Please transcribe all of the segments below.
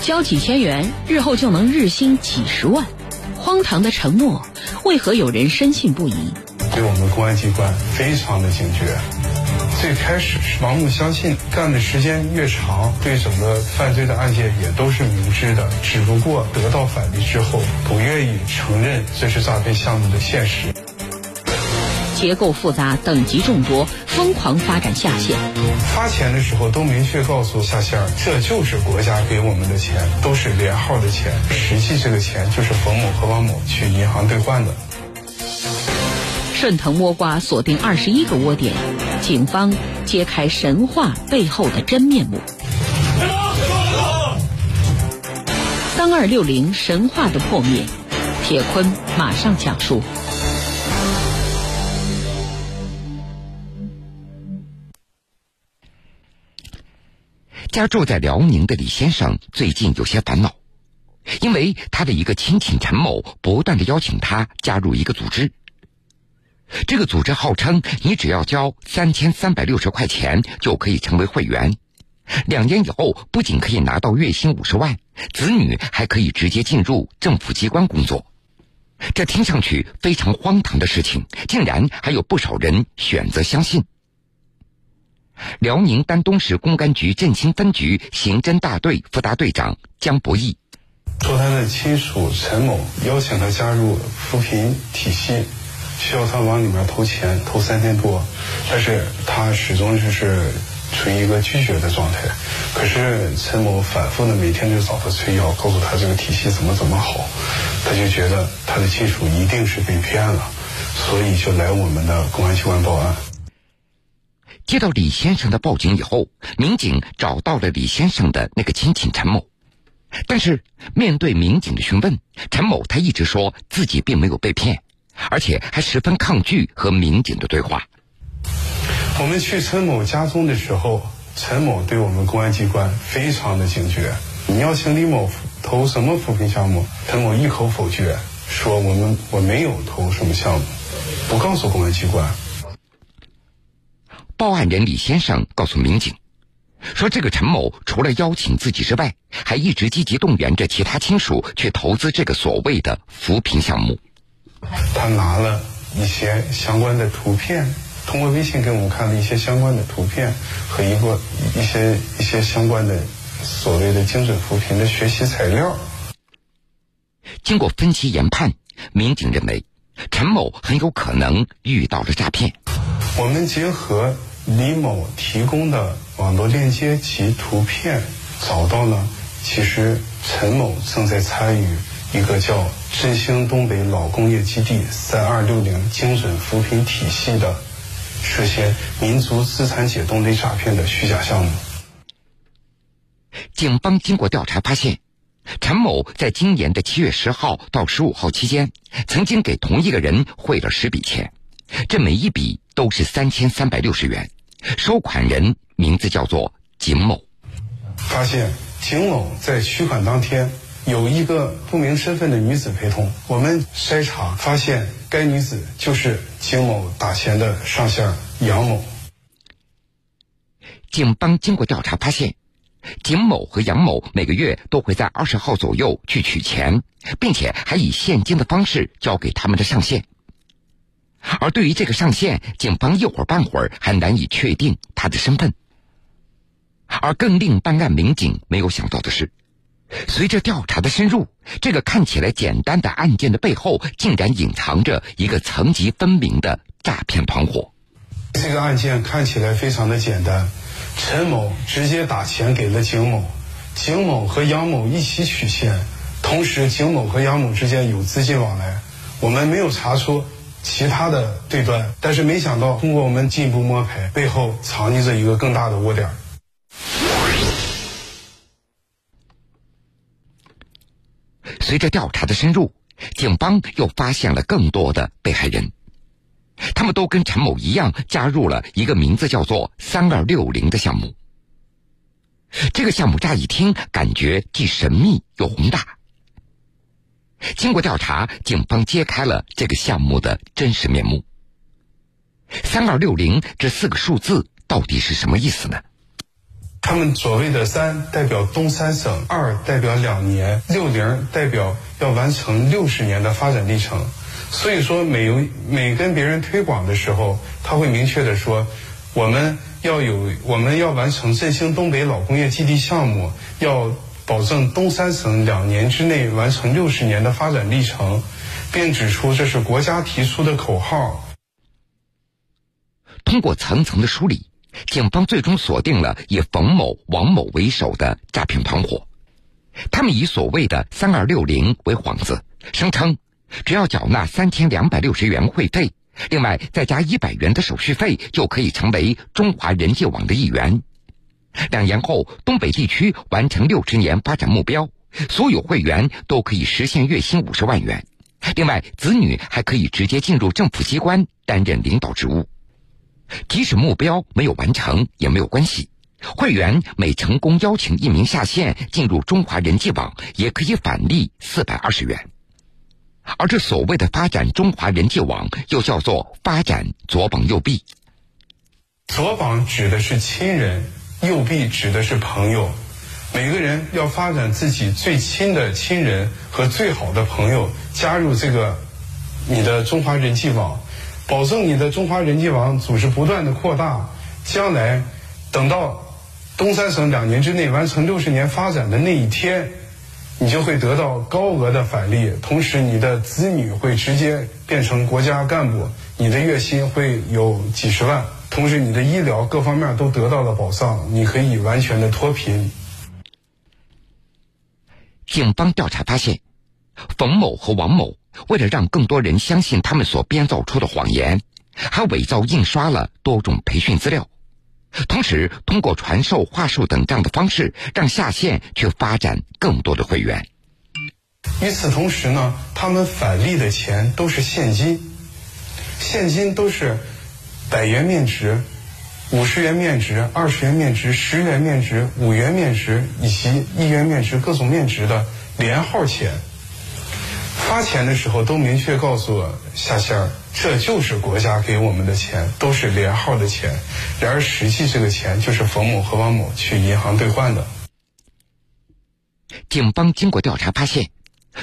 交几千元，日后就能日薪几十万。荒唐的承诺，为何有人深信不疑？对我们公安机关非常的警觉。最开始是盲目相信，干的时间越长，对整个犯罪的案件也都是明知的，只不过得到返利之后，不愿意承认这是诈骗项目的现实。结构复杂，等级众多，疯狂发展下线。发钱的时候都明确告诉下线，这就是国家给我们的钱，都是连号的钱，实际这个钱就是冯某和王某去银行兑换的。顺藤摸瓜，锁定二十一个窝点，警方揭开神话背后的真面目。三二六零神话的破灭，铁坤马上讲述。家住在辽宁的李先生最近有些烦恼，因为他的一个亲戚陈某不断的邀请他加入一个组织。这个组织号称你只要交三千三百六十块钱就可以成为会员，两年以后不仅可以拿到月薪五十万，子女还可以直接进入政府机关工作。这听上去非常荒唐的事情，竟然还有不少人选择相信。辽宁丹东市公安局振兴分局刑侦大队副大队长江博义说：“他的亲属陈某邀请他加入扶贫体系，需要他往里面投钱，投三千多，但是他始终就是处于一个拒绝的状态。可是陈某反复的每天就找他催要，告诉他这个体系怎么怎么好，他就觉得他的亲属一定是被骗了，所以就来我们的公安机关报案。”接到李先生的报警以后，民警找到了李先生的那个亲戚陈某，但是面对民警的询问，陈某他一直说自己并没有被骗，而且还十分抗拒和民警的对话。我们去陈某家中的时候，陈某对我们公安机关非常的警觉。你要请李某投什么扶贫项目？陈某一口否决，说我们我没有投什么项目，不告诉公安机关。报案人李先生告诉民警，说这个陈某除了邀请自己之外，还一直积极动员着其他亲属去投资这个所谓的扶贫项目。他拿了一些相关的图片，通过微信给我们看了一些相关的图片和一个一些一些相关的所谓的精准扶贫的学习材料。经过分析研判，民警认为陈某很有可能遇到了诈骗。我们结合。李某提供的网络链接及图片，找到呢，其实陈某正在参与一个叫“振兴东北老工业基地三二六零精准扶贫体系”的涉嫌民族资产解冻类诈骗的虚假项目。警方经过调查发现，陈某在今年的七月十号到十五号期间，曾经给同一个人汇了十笔钱。这每一笔都是三千三百六十元，收款人名字叫做景某。发现景某在取款当天有一个不明身份的女子陪同，我们筛查发现该女子就是景某打钱的上线杨某。警方经过调查发现，景某和杨某每个月都会在二十号左右去取钱，并且还以现金的方式交给他们的上线。而对于这个上线，警方一会儿半会儿还难以确定他的身份。而更令办案民警没有想到的是，随着调查的深入，这个看起来简单的案件的背后，竟然隐藏着一个层级分明的诈骗团伙。这个案件看起来非常的简单，陈某直接打钱给了景某，景某和杨某一起取现，同时景某和杨某之间有资金往来，我们没有查出。其他的对端，但是没想到通过我们进一步摸排，背后藏匿着一个更大的窝点。随着调查的深入，警方又发现了更多的被害人，他们都跟陈某一样加入了一个名字叫做“三二六零”的项目。这个项目乍一听感觉既神秘又宏大。经过调查，警方揭开了这个项目的真实面目。三二六零这四个数字到底是什么意思呢？他们所谓的三代表东三省，二代表两年，六零代表要完成六十年的发展历程。所以说，每每跟别人推广的时候，他会明确的说，我们要有，我们要完成振兴东北老工业基地项目，要保证东三省两年之内完成六十年的发展历程，并指出这是国家提出的口号。通过层层的梳理。警方最终锁定了以冯某、王某为首的诈骗团伙，他们以所谓的“三二六零”为幌子，声称只要缴纳三千两百六十元会费，另外再加一百元的手续费，就可以成为中华人际网的一员。两年后，东北地区完成六十年发展目标，所有会员都可以实现月薪五十万元，另外子女还可以直接进入政府机关担任领导职务。即使目标没有完成也没有关系，会员每成功邀请一名下线进入中华人际网，也可以返利四百二十元。而这所谓的发展中华人际网，又叫做发展左膀右臂。左膀指的是亲人，右臂指的是朋友。每个人要发展自己最亲的亲人和最好的朋友，加入这个你的中华人际网。保证你的中华人际网组织不断的扩大，将来等到东三省两年之内完成六十年发展的那一天，你就会得到高额的返利，同时你的子女会直接变成国家干部，你的月薪会有几十万，同时你的医疗各方面都得到了保障，你可以完全的脱贫。警方调查发现，冯某和王某。为了让更多人相信他们所编造出的谎言，还伪造印刷了多种培训资料，同时通过传授话术等这样的方式，让下线去发展更多的会员。与此同时呢，他们返利的钱都是现金，现金都是百元面值、五十元面值、二十元面值、十元面值、五元面值以及一元面值各种面值的连号钱。发钱的时候都明确告诉下线儿，这就是国家给我们的钱，都是连号的钱。然而实际这个钱就是冯某和王某去银行兑换的。警方经过调查发现，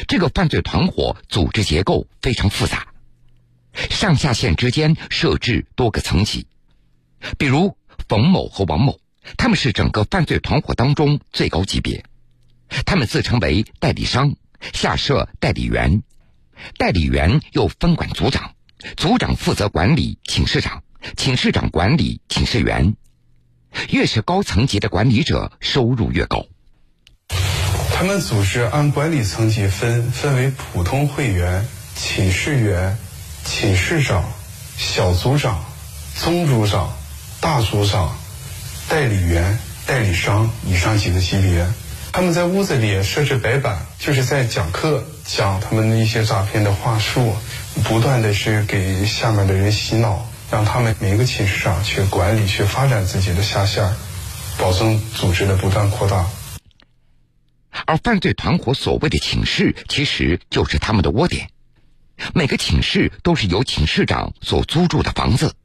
这个犯罪团伙组织结构非常复杂，上下线之间设置多个层级。比如冯某和王某，他们是整个犯罪团伙当中最高级别，他们自称为代理商。下设代理员，代理员又分管组长，组长负责管理寝室长，寝室长管理寝室员。越是高层级的管理者，收入越高。他们组织按管理层级分，分为普通会员、寝室员、寝室长、小组长、中组长、大组长、代理员、代理商以上几个级别。他们在屋子里设置白板，就是在讲课，讲他们的一些诈骗的话术，不断的是给下面的人洗脑，让他们每个寝室长去管理、去发展自己的下线，保证组织的不断扩大。而犯罪团伙所谓的寝室，其实就是他们的窝点，每个寝室都是由寝室长所租住的房子。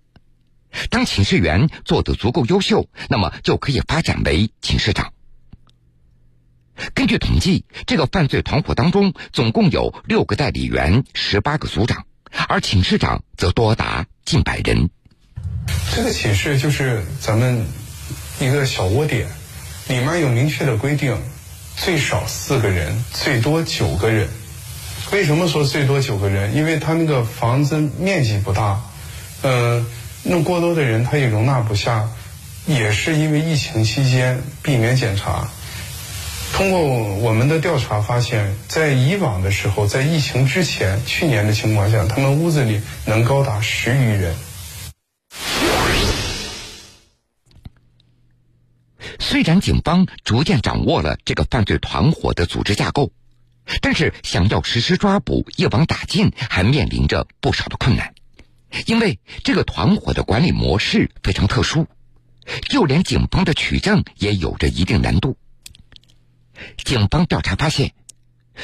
当寝室员做得足够优秀，那么就可以发展为寝室长。根据统计，这个犯罪团伙当中总共有六个代理员，十八个组长，而寝室长则多达近百人。这个寝室就是咱们一个小窝点，里面有明确的规定，最少四个人，最多九个人。为什么说最多九个人？因为他那个房子面积不大，嗯，弄过多的人他也容纳不下，也是因为疫情期间避免检查。通过我们的调查发现，在以往的时候，在疫情之前，去年的情况下，他们屋子里能高达十余人。虽然警方逐渐掌握了这个犯罪团伙的组织架构，但是想要实施抓捕、一网打尽，还面临着不少的困难，因为这个团伙的管理模式非常特殊，就连警方的取证也有着一定难度。警方调查发现，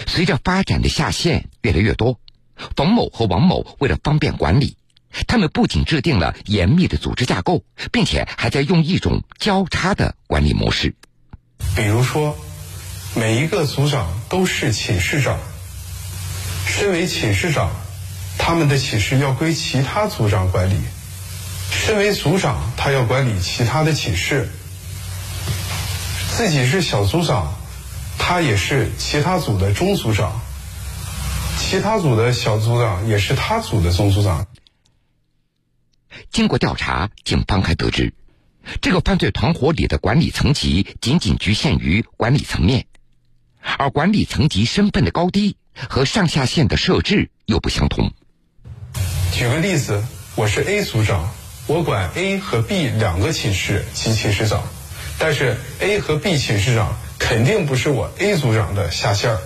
随着发展的下线越来越多，冯某和王某为了方便管理，他们不仅制定了严密的组织架构，并且还在用一种交叉的管理模式。比如说，每一个组长都是寝室长。身为寝室长，他们的寝室要归其他组长管理；身为组长，他要管理其他的寝室。自己是小组长，他也是其他组的中组长；其他组的小组长也是他组的中组长。经过调查，警方还得知，这个犯罪团伙里的管理层级仅仅局限于管理层面，而管理层级身份的高低和上下线的设置又不相同。举个例子，我是 A 组长，我管 A 和 B 两个寝室及寝室长。但是 A 和 B 寝室长肯定不是我 A 组长的下线儿，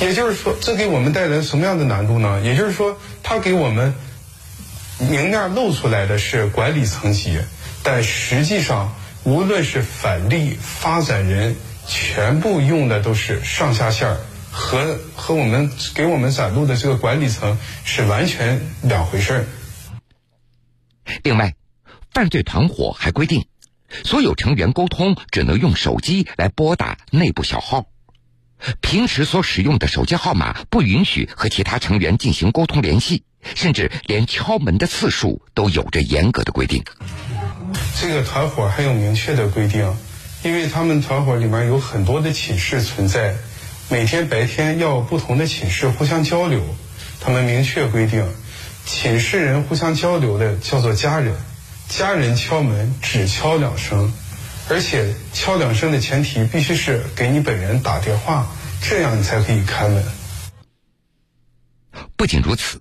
也就是说，这给我们带来什么样的难度呢？也就是说，他给我们明面露出来的是管理层级，但实际上，无论是返利、发展人，全部用的都是上下线儿，和和我们给我们展露的这个管理层是完全两回事儿。另外，犯罪团伙还规定。所有成员沟通只能用手机来拨打内部小号，平时所使用的手机号码不允许和其他成员进行沟通联系，甚至连敲门的次数都有着严格的规定。这个团伙还有明确的规定，因为他们团伙里面有很多的寝室存在，每天白天要不同的寝室互相交流，他们明确规定，寝室人互相交流的叫做家人。家人敲门只敲两声，而且敲两声的前提必须是给你本人打电话，这样你才可以开门。不仅如此，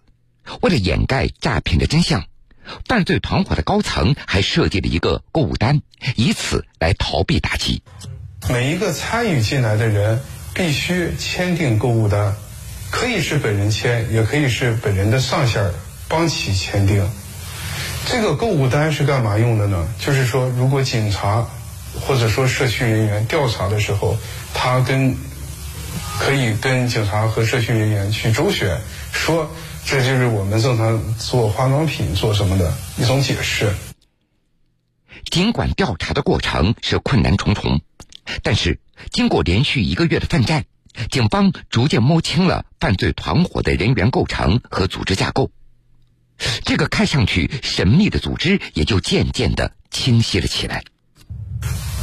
为了掩盖诈骗的真相，犯罪团伙的高层还设计了一个购物单，以此来逃避打击。每一个参与进来的人必须签订购物单，可以是本人签，也可以是本人的上线帮其签订。这个购物单是干嘛用的呢？就是说，如果警察或者说社区人员调查的时候，他跟可以跟警察和社区人员去周旋，说这就是我们正常做化妆品做什么的一种解释。尽管调查的过程是困难重重，但是经过连续一个月的奋战，警方逐渐摸清了犯罪团伙的人员构成和组织架构。这个看上去神秘的组织也就渐渐的清晰了起来。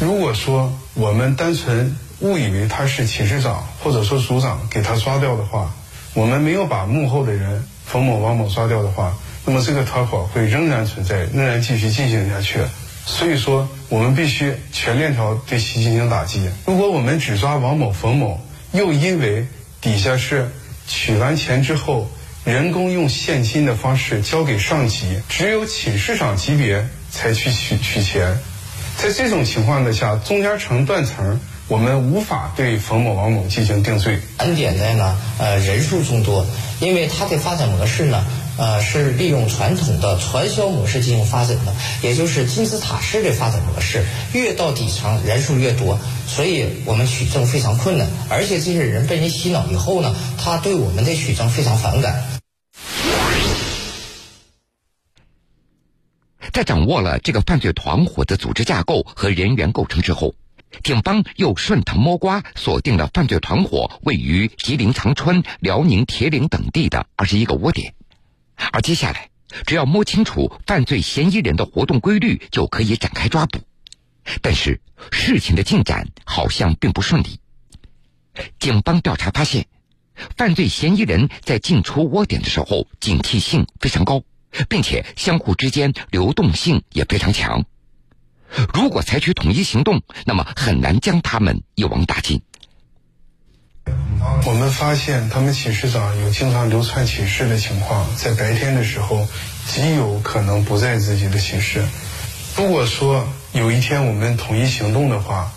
如果说我们单纯误以为他是寝室长或者说组长给他抓掉的话，我们没有把幕后的人冯某、王某抓掉的话，那么这个团伙会仍然存在，仍然继续进行下去。所以说，我们必须全链条对其进行打击。如果我们只抓王某、冯某，又因为底下是取完钱之后。人工用现金的方式交给上级，只有寝室长级别才去取取钱。在这种情况的下，中间层断层，我们无法对冯某、王某进行定罪。难点在呢，呃，人数众多，因为它的发展模式呢。呃，是利用传统的传销模式进行发展的，也就是金字塔式的发展模式，越到底层人数越多，所以我们取证非常困难，而且这些人被人洗脑以后呢，他对我们的取证非常反感。在掌握了这个犯罪团伙的组织架构和人员构成之后，警方又顺藤摸瓜，锁定了犯罪团伙位于吉林长春、辽宁铁岭等地的二十一个窝点。而接下来，只要摸清楚犯罪嫌疑人的活动规律，就可以展开抓捕。但是事情的进展好像并不顺利。警方调查发现，犯罪嫌疑人在进出窝点的时候警惕性非常高，并且相互之间流动性也非常强。如果采取统一行动，那么很难将他们一网打尽。我们发现他们寝室长有经常流窜寝室的情况，在白天的时候极有可能不在自己的寝室。如果说有一天我们统一行动的话，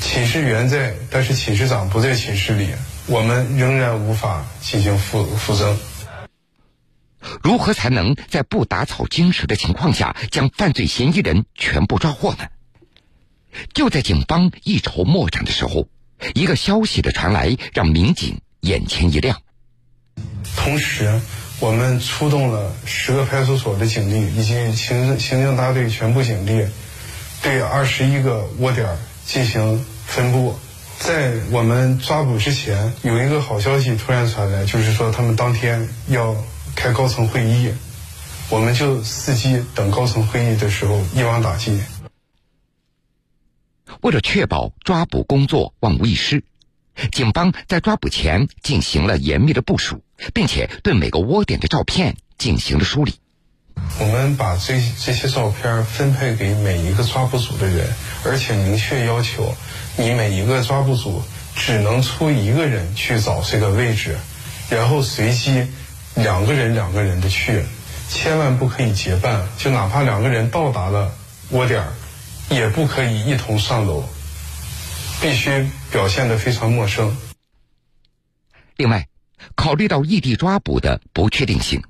寝室员在，但是寝室长不在寝室里，我们仍然无法进行复复证。如何才能在不打草惊蛇的情况下将犯罪嫌疑人全部抓获呢？就在警方一筹莫展的时候。一个消息的传来，让民警眼前一亮。同时，我们出动了十个派出所的警力以及行政行政大队全部警力，对二十一个窝点进行分布。在我们抓捕之前，有一个好消息突然传来，就是说他们当天要开高层会议，我们就伺机等高层会议的时候一网打尽。为了确保抓捕工作万无一失，警方在抓捕前进行了严密的部署，并且对每个窝点的照片进行了梳理。我们把这这些照片分配给每一个抓捕组的人，而且明确要求，你每一个抓捕组只能出一个人去找这个位置，然后随机两个人两个人的去，千万不可以结伴，就哪怕两个人到达了窝点也不可以一同上楼，必须表现得非常陌生。另外，考虑到异地抓捕的不确定性。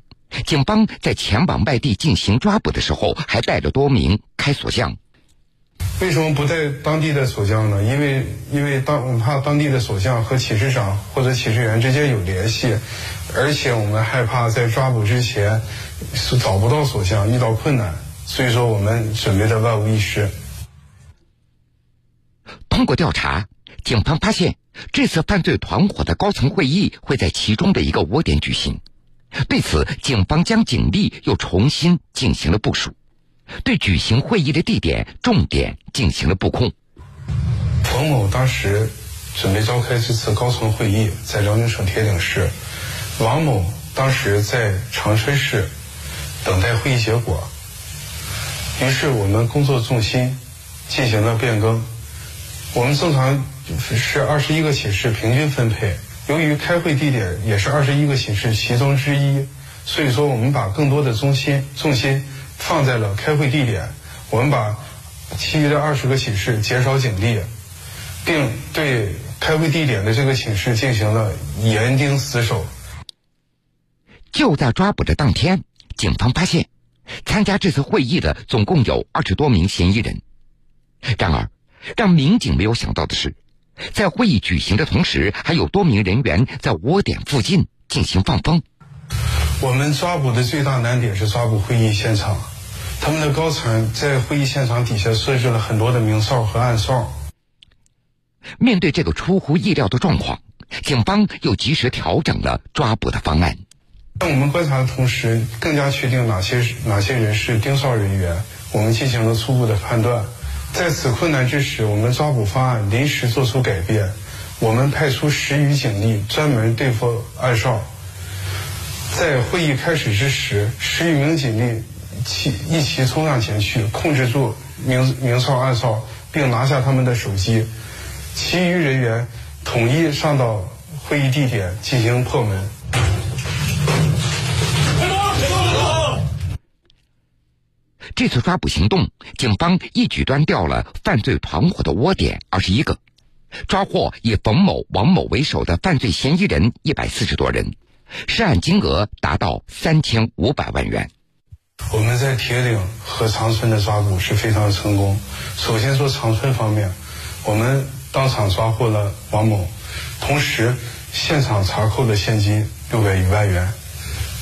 警方在前往外地进行抓捕的时候，还带着多名开锁匠。为什么不带当地的锁匠呢？因为因为当我们怕当地的锁匠和寝室长或者寝室员之间有联系，而且我们害怕在抓捕之前是找不到锁匠，遇到困难，所以说我们准备的万无一失。通过调查，警方发现这次犯罪团伙的高层会议会在其中的一个窝点举行。对此，警方将警力又重新进行了部署，对举行会议的地点重点进行了布控。冯某当时准备召开这次高层会议，在辽宁省铁岭市；王某当时在长春市等待会议结果。于是，我们工作重心进行了变更。我们正常是二十一个寝室平均分配。由于开会地点也是二十一个寝室其中之一，所以说我们把更多的中心重心放在了开会地点。我们把其余的二十个寝室减少警力，并对开会地点的这个寝室进行了严盯死守。就在抓捕的当天，警方发现参加这次会议的总共有二十多名嫌疑人。然而，让民警没有想到的是。在会议举行的同时，还有多名人员在窝点附近进行放风。我们抓捕的最大难点是抓捕会议现场，他们的高层在会议现场底下设置了很多的明哨和暗哨。面对这个出乎意料的状况，警方又及时调整了抓捕的方案。在我们观察的同时，更加确定哪些哪些人是盯梢人员，我们进行了初步的判断。在此困难之时，我们抓捕方案临时做出改变，我们派出十余警力专门对付暗哨。在会议开始之时，十余名警力起一齐冲上前去，控制住明明哨暗哨，并拿下他们的手机。其余人员统一上到会议地点进行破门。这次抓捕行动，警方一举端掉了犯罪团伙的窝点二十一个，抓获以冯某、王某为首的犯罪嫌疑人一百四十多人，涉案金额达到三千五百万元。我们在铁岭和长春的抓捕是非常成功。首先说长春方面，我们当场抓获了王某，同时现场查扣的现金六百余万元。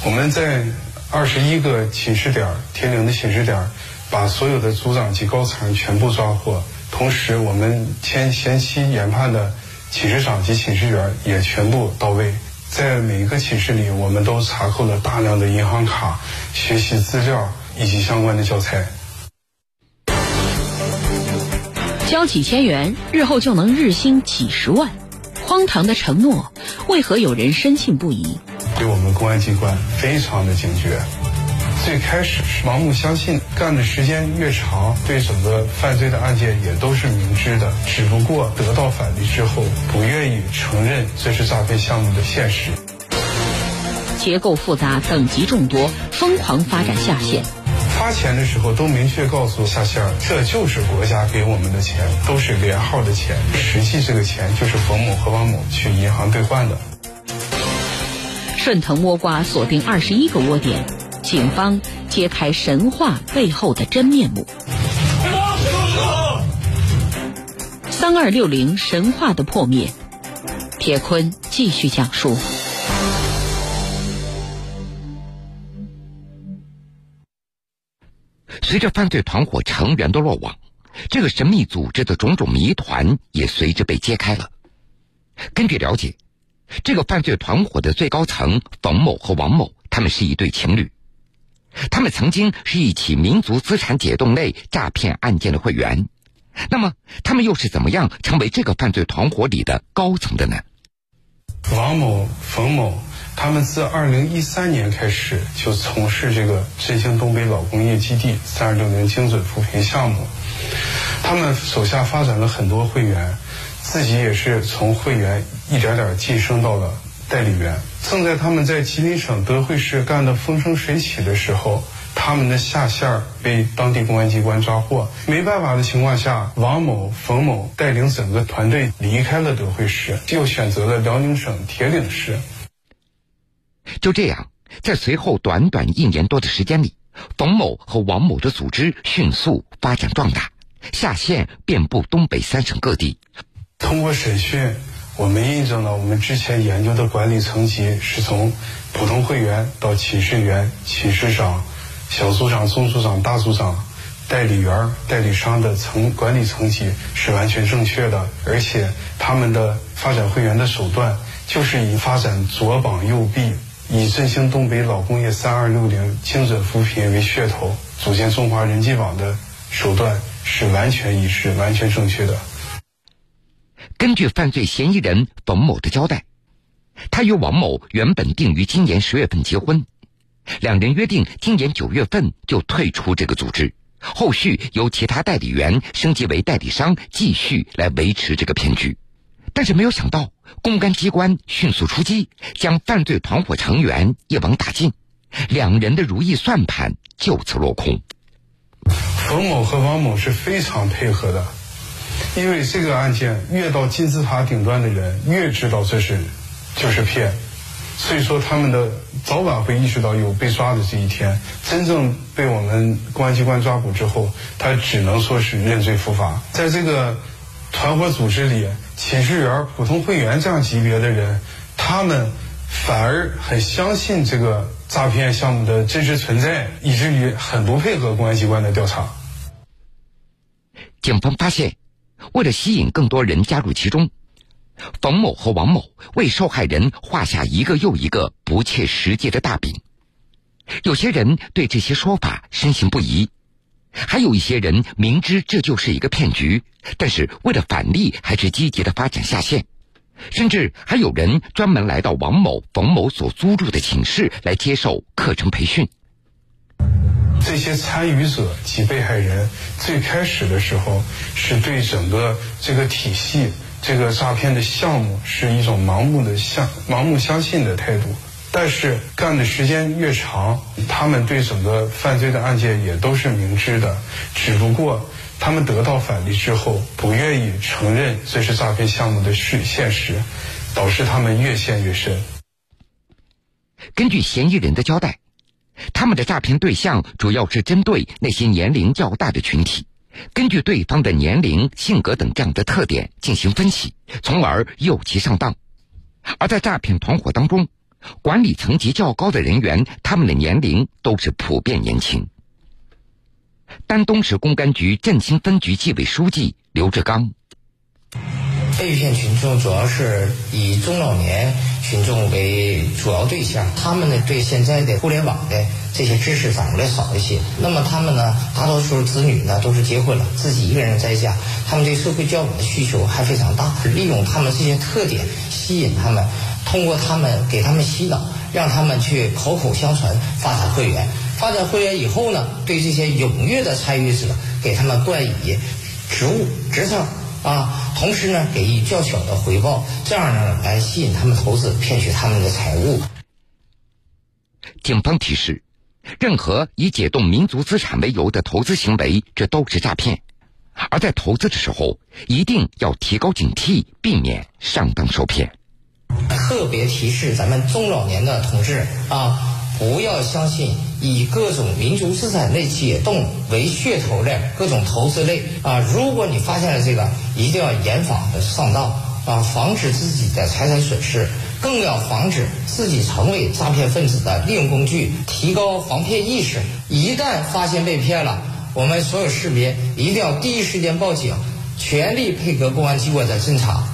我们在。二十一个寝室点，铁岭的寝室点，把所有的组长及高层全部抓获。同时，我们前前期研判的寝室长及寝室员也全部到位。在每一个寝室里，我们都查扣了大量的银行卡、学习资料以及相关的教材。交几千元，日后就能日薪几十万，荒唐的承诺，为何有人深信不疑？对我们公安机关非常的警觉。最开始是盲目相信，干的时间越长，对整个犯罪的案件也都是明知的，只不过得到法律之后，不愿意承认这是诈骗项目的现实。结构复杂，等级众多，疯狂发展下线。发钱的时候都明确告诉下线，这就是国家给我们的钱，都是连号的钱，实际这个钱就是冯某和王某去银行兑换的。顺藤摸瓜，锁定二十一个窝点，警方揭开神话背后的真面目。三二六零神话的破灭。铁坤继续讲述。随着犯罪团伙成员的落网这个神秘组织的种种谜团也随之被揭开了。根据了解这个犯罪团伙的最高层冯某和王某他们是一对情侣。他们曾经是一起民族资产解冻类诈骗案件的会员。那么，他们又是怎么样成为这个犯罪团伙里的高层的呢？王某、冯某。他们自二零一三年开始就从事这个振兴东北老工业基地三二六零精准扶贫项目，他们手下发展了很多会员，自己也是从会员一点点晋升到了代理员。正在他们在吉林省德惠市干得风生水起的时候，他们的下线被当地公安机关抓获，没办法的情况下，王某、冯某带领整个团队离开了德惠市，又选择了辽宁省铁岭市。就这样，在随后短短一年多的时间里，冯某和王某的组织迅速发展壮大，下线遍布东北三省各地。通过审讯，我们印证了我们之前研究的管理层级是从普通会员到寝室员、寝室长、小组长、中组长、大组长、代理员、代理商的层管理层级是完全正确的，而且他们的发展会员的手段就是以发展左膀右臂。以振兴东北老工业三二六零精准扶贫为噱头，组建中华人际网的手段是完全一致、完全正确的。根据犯罪嫌疑人冯某的交代，他与王某原本定于今年十月份结婚，两人约定今年九月份就退出这个组织，后续由其他代理员升级为代理商，继续来维持这个骗局。但是没有想到，公安机关迅速出击，将犯罪团伙成员一网打尽，两人的如意算盘就此落空。冯某和王某是非常配合的，因为这个案件越到金字塔顶端的人越知道这是就是骗，所以说他们的早晚会意识到有被抓的这一天。真正被我们公安机关抓捕之后，他只能说是认罪伏法。在这个团伙组织里。寝室员、普通会员这样级别的人，他们反而很相信这个诈骗项目的真实存在，以至于很不配合公安机关的调查。警方发现，为了吸引更多人加入其中，冯某和王某为受害人画下一个又一个不切实际的大饼。有些人对这些说法深信不疑。还有一些人明知这就是一个骗局，但是为了返利，还是积极的发展下线，甚至还有人专门来到王某、冯某所租住的寝室来接受课程培训。这些参与者及被害人最开始的时候，是对整个这个体系、这个诈骗的项目是一种盲目的相、盲目相信的态度。但是干的时间越长，他们对整个犯罪的案件也都是明知的，只不过他们得到返利之后，不愿意承认这是诈骗项目的事现实，导致他们越陷越深。根据嫌疑人的交代，他们的诈骗对象主要是针对那些年龄较大的群体，根据对方的年龄、性格等这样的特点进行分析，从而诱其上当。而在诈骗团伙当中，管理层级较高的人员，他们的年龄都是普遍年轻。丹东市公安局振兴分局纪委书记刘志刚，被骗群众主要是以中老年群众为主要对象，他们呢对现在的互联网的这些知识掌握的少一些。那么他们呢，大多数子女呢都是结婚了，自己一个人在家，他们对社会交往的需求还非常大，利用他们这些特点吸引他们。通过他们给他们洗脑，让他们去口口相传发展会员。发展会员以后呢，对这些踊跃的参与者给他们冠以职务职称啊，同时呢给予较小的回报，这样呢来吸引他们投资，骗取他们的财物。警方提示：任何以解冻民族资产为由的投资行为，这都是诈骗。而在投资的时候，一定要提高警惕，避免上当受骗。特别提示咱们中老年的同志啊，不要相信以各种民族资产类解冻为噱头的各种投资类啊。如果你发现了这个，一定要严防的上当啊，防止自己的财产损失，更要防止自己成为诈骗分子的利用工具，提高防骗意识。一旦发现被骗了我们所有市民一定要第一时间报警，全力配合公安机关的侦查。